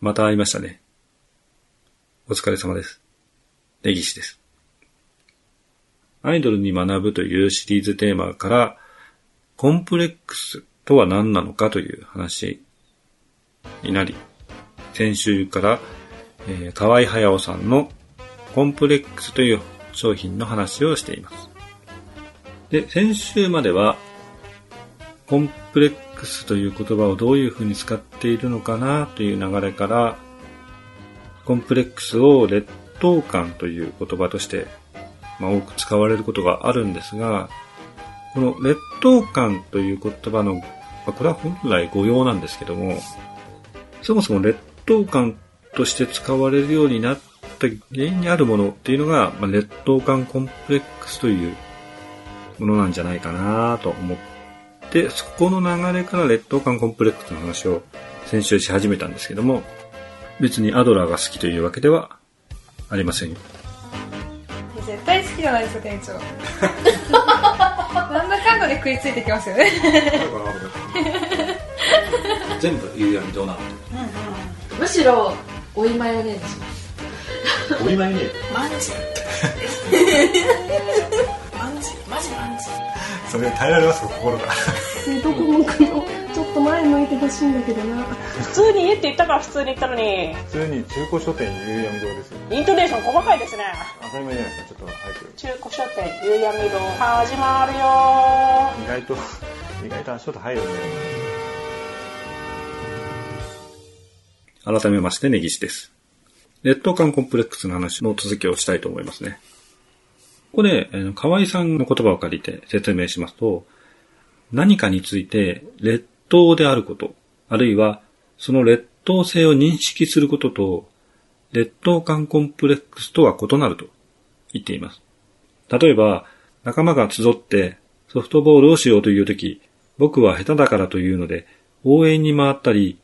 また会いましたね。お疲れ様です。根岸です。アイドルに学ぶというシリーズテーマから、コンプレックスとは何なのかという話になり、先週から、えー、河合隼さんのコンプレックスという商品の話をしています。で、先週までは、コンプレックスという言葉をどういうふうに使っているのかなという流れから、コンプレックスを劣等感という言葉として、まあ、多く使われることがあるんですが、この劣等感という言葉の、まあ、これは本来誤用なんですけども、そもそも劣等感として使われるようになった原因にあるものっていうのが、まあ、劣等感コンプレックスというものなんじゃないかなと思って、そこの流れから劣等感コンプレックスの話を先週し始めたんですけども、別にアドラーが好きというわけではありませんよ。絶対好きじゃないですよ、店長。なんだかんだで食いついてきますよね。全部夕闇どうなのむしろ追いマヨネーズします。お今にね、マンジマンジマジマンジそれ耐えられますか心が。どこ向くのちょっと前向いてほしいんだけどな。普通に家って言ったから普通に言ったのに。普通に中古書店夕闇堂ですよ。イントネーション細かいですね。当たり前じゃないですかちょっと早く。中古書店夕闇堂始まるよ。意外と意外と足音入るんで改めまして、根岸です。劣等感コンプレックスの話の続きをしたいと思いますね。ここで、河合さんの言葉を借りて説明しますと、何かについて劣等であること、あるいはその劣等性を認識することと、劣等感コンプレックスとは異なると言っています。例えば、仲間が集ってソフトボールをしようというとき、僕は下手だからというので、応援に回ったり、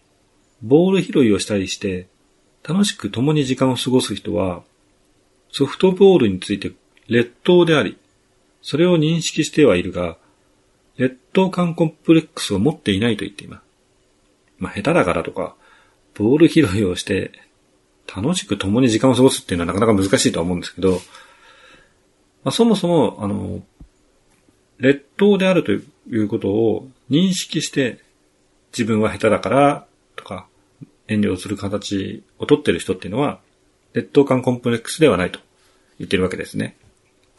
ボール拾いをしたりして、楽しく共に時間を過ごす人は、ソフトボールについて劣等であり、それを認識してはいるが、劣等感コンプレックスを持っていないと言っています。まあ、下手だからとか、ボール拾いをして、楽しく共に時間を過ごすっていうのはなかなか難しいとは思うんですけど、まあ、そもそも、あの、劣等であるということを認識して、自分は下手だから、とか、遠慮する形をとってる人っていうのは、劣等感コンプレックスではないと言ってるわけですね。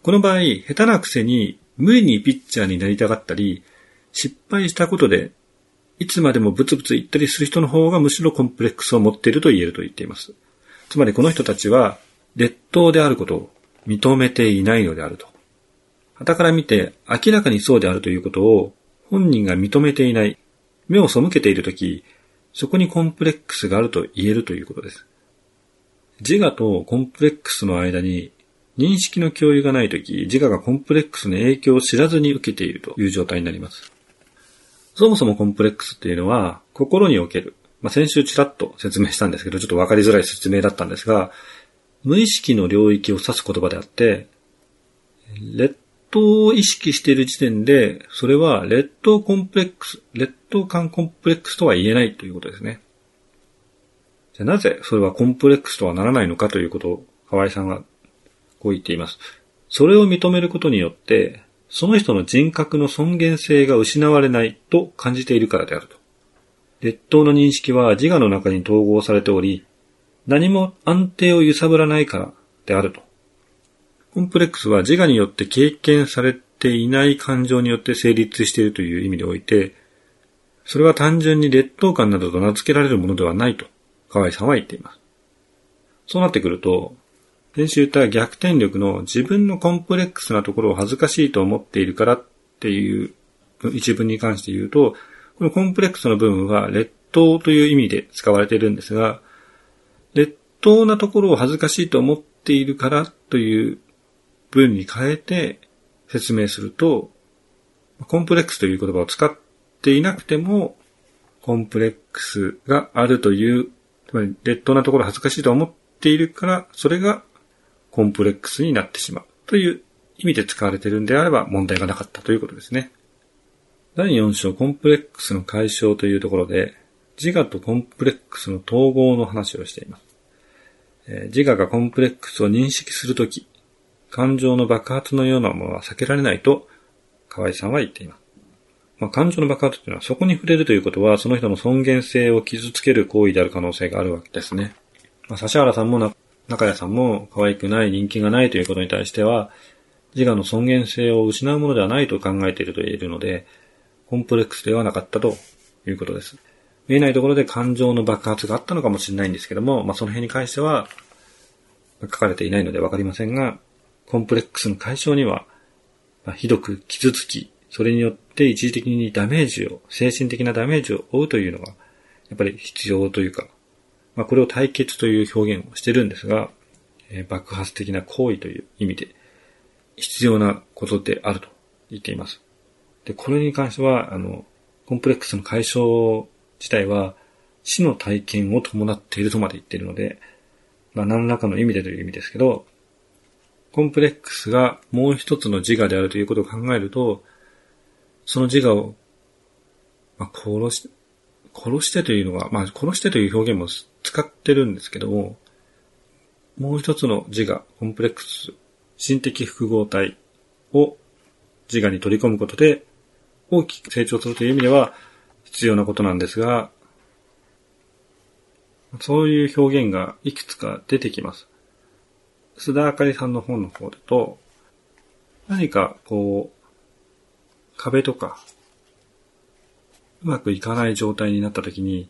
この場合、下手なくせに無理にピッチャーになりたがったり、失敗したことで、いつまでもブツブツ言ったりする人の方がむしろコンプレックスを持っていると言えると言っています。つまりこの人たちは、劣等であることを認めていないのであると。傍から見て明らかにそうであるということを本人が認めていない、目を背けているとき、そこにコンプレックスがあると言えるということです。自我とコンプレックスの間に認識の共有がないとき、自我がコンプレックスの影響を知らずに受けているという状態になります。そもそもコンプレックスっていうのは、心における、まあ、先週ちらっと説明したんですけど、ちょっとわかりづらい説明だったんですが、無意識の領域を指す言葉であって、劣等を意識している時点で、それは劣等コンプレックス、劣等感コンプレックスとは言えないということですね。じゃあなぜそれはコンプレックスとはならないのかということを河合さんはこう言っています。それを認めることによって、その人の人格の尊厳性が失われないと感じているからであると。劣等の認識は自我の中に統合されており、何も安定を揺さぶらないからであると。コンプレックスは自我によって経験されていない感情によって成立しているという意味において、それは単純に劣等感などと名付けられるものではないと、河合さんは言っています。そうなってくると、先週言った逆転力の自分のコンプレックスなところを恥ずかしいと思っているからっていう一文に関して言うと、このコンプレックスの部分は劣等という意味で使われているんですが、劣等なところを恥ずかしいと思っているからという文に変えて説明すると、コンプレックスという言葉を使っていなくても、コンプレックスがあるという、つまり劣等なところ恥ずかしいと思っているから、それがコンプレックスになってしまうという意味で使われているんであれば問題がなかったということですね。第4章コンプレックスの解消というところで、自我とコンプレックスの統合の話をしています。え自我がコンプレックスを認識するとき、感情の爆発のようなものは避けられないと、河合さんは言っています。まあ、感情の爆発というのはそこに触れるということは、その人の尊厳性を傷つける行為である可能性があるわけですね。まあ、指原さんもな中谷さんも可愛くない、人気がないということに対しては、自我の尊厳性を失うものではないと考えていると言えるので、コンプレックスではなかったということです。見えないところで感情の爆発があったのかもしれないんですけども、まあ、その辺に関しては、書かれていないのでわかりませんが、コンプレックスの解消には、まあひどく傷つき、それによって一時的にダメージを、精神的なダメージを負うというのが、やっぱり必要というか、まあ、これを対決という表現をしてるんですが、え爆発的な行為という意味で必要なことであると言っています。で、これに関しては、あの、コンプレックスの解消自体は死の体験を伴っているとまで言っているので、まあ、何らかの意味でという意味ですけど、コンプレックスがもう一つの自我であるということを考えると、その自我を、まあ、殺し、殺してというのは、まあ、殺してという表現も使ってるんですけども、もう一つの自我、コンプレックス、心的複合体を自我に取り込むことで大きく成長するという意味では必要なことなんですが、そういう表現がいくつか出てきます。須田あかりさんの本の方だと、何かこう、壁とか、うまくいかない状態になった時に、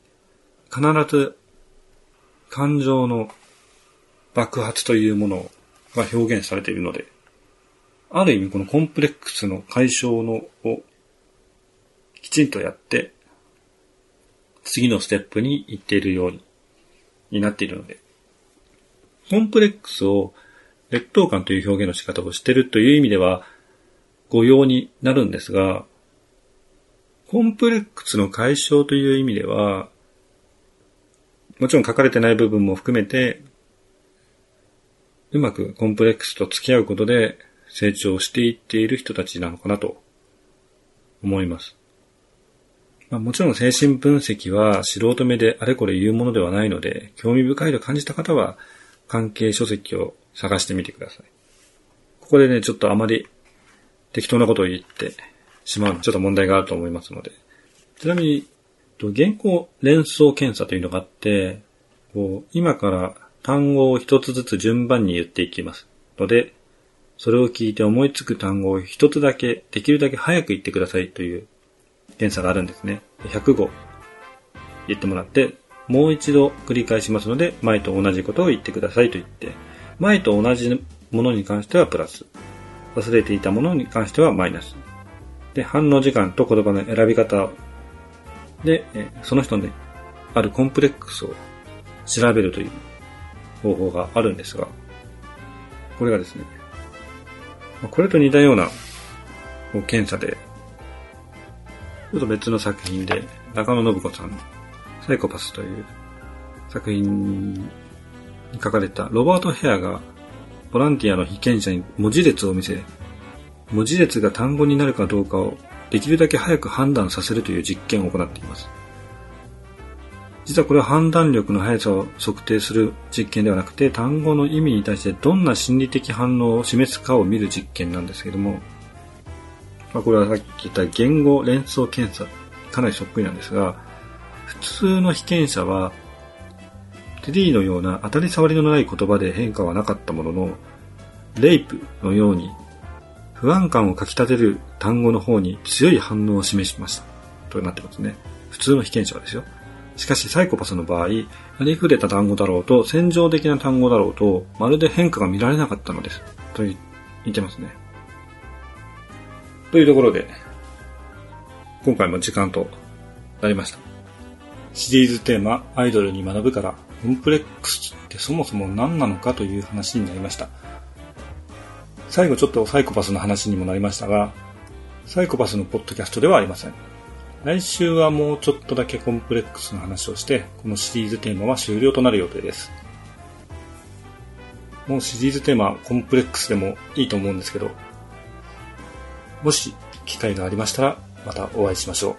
必ず感情の爆発というものが表現されているので、ある意味このコンプレックスの解消のをきちんとやって、次のステップに行っているようにになっているので、コンプレックスを劣等感という表現の仕方をしているという意味では、誤用になるんですが、コンプレックスの解消という意味では、もちろん書かれてない部分も含めて、うまくコンプレックスと付き合うことで成長していっている人たちなのかなと思います。まあ、もちろん精神分析は素人目であれこれ言うものではないので、興味深いと感じた方は関係書籍を探してみてください。ここでね、ちょっとあまり適当なことを言ってしまうのはちょっと問題があると思いますので。ちなみに、と原稿連想検査というのがあって、こう今から単語を一つずつ順番に言っていきます。ので、それを聞いて思いつく単語を一つだけ、できるだけ早く言ってくださいという検査があるんですね。100語言ってもらって、もう一度繰り返しますので、前と同じことを言ってくださいと言って、前と同じものに関してはプラス、忘れていたものに関してはマイナス。で、反応時間と言葉の選び方で、その人にあるコンプレックスを調べるという方法があるんですが、これがですね、これと似たような検査で、ちょっと別の作品で、中野信子さんのサイコパスという作品に書かれたロバート・ヘアがボランティアの被験者に文字列を見せ、文字列が単語になるかどうかをできるだけ早く判断させるという実験を行っています。実はこれは判断力の速さを測定する実験ではなくて、単語の意味に対してどんな心理的反応を示すかを見る実験なんですけども、まあ、これはさっき言った言語連想検査、かなりそっくりなんですが、普通の被験者は、テディのような当たり障りのない言葉で変化はなかったものの、レイプのように不安感をかき立てる単語の方に強い反応を示しました。となってますね。普通の被験者はですよ。しかしサイコパスの場合、ありふれた単語だろうと、戦場的な単語だろうと、まるで変化が見られなかったのです。と言ってますね。というところで、今回も時間となりました。シリーズテーマ、アイドルに学ぶから、コンプレックスってそもそも何なのかという話になりました。最後ちょっとサイコパスの話にもなりましたが、サイコパスのポッドキャストではありません。来週はもうちょっとだけコンプレックスの話をして、このシリーズテーマは終了となる予定です。もうシリーズテーマ、コンプレックスでもいいと思うんですけど、もし機会がありましたら、またお会いしましょ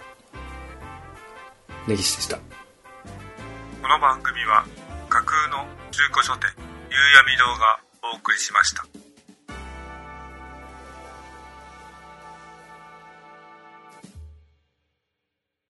う。根岸でした。この番組は架空の中古書店夕闇堂がお送りしました。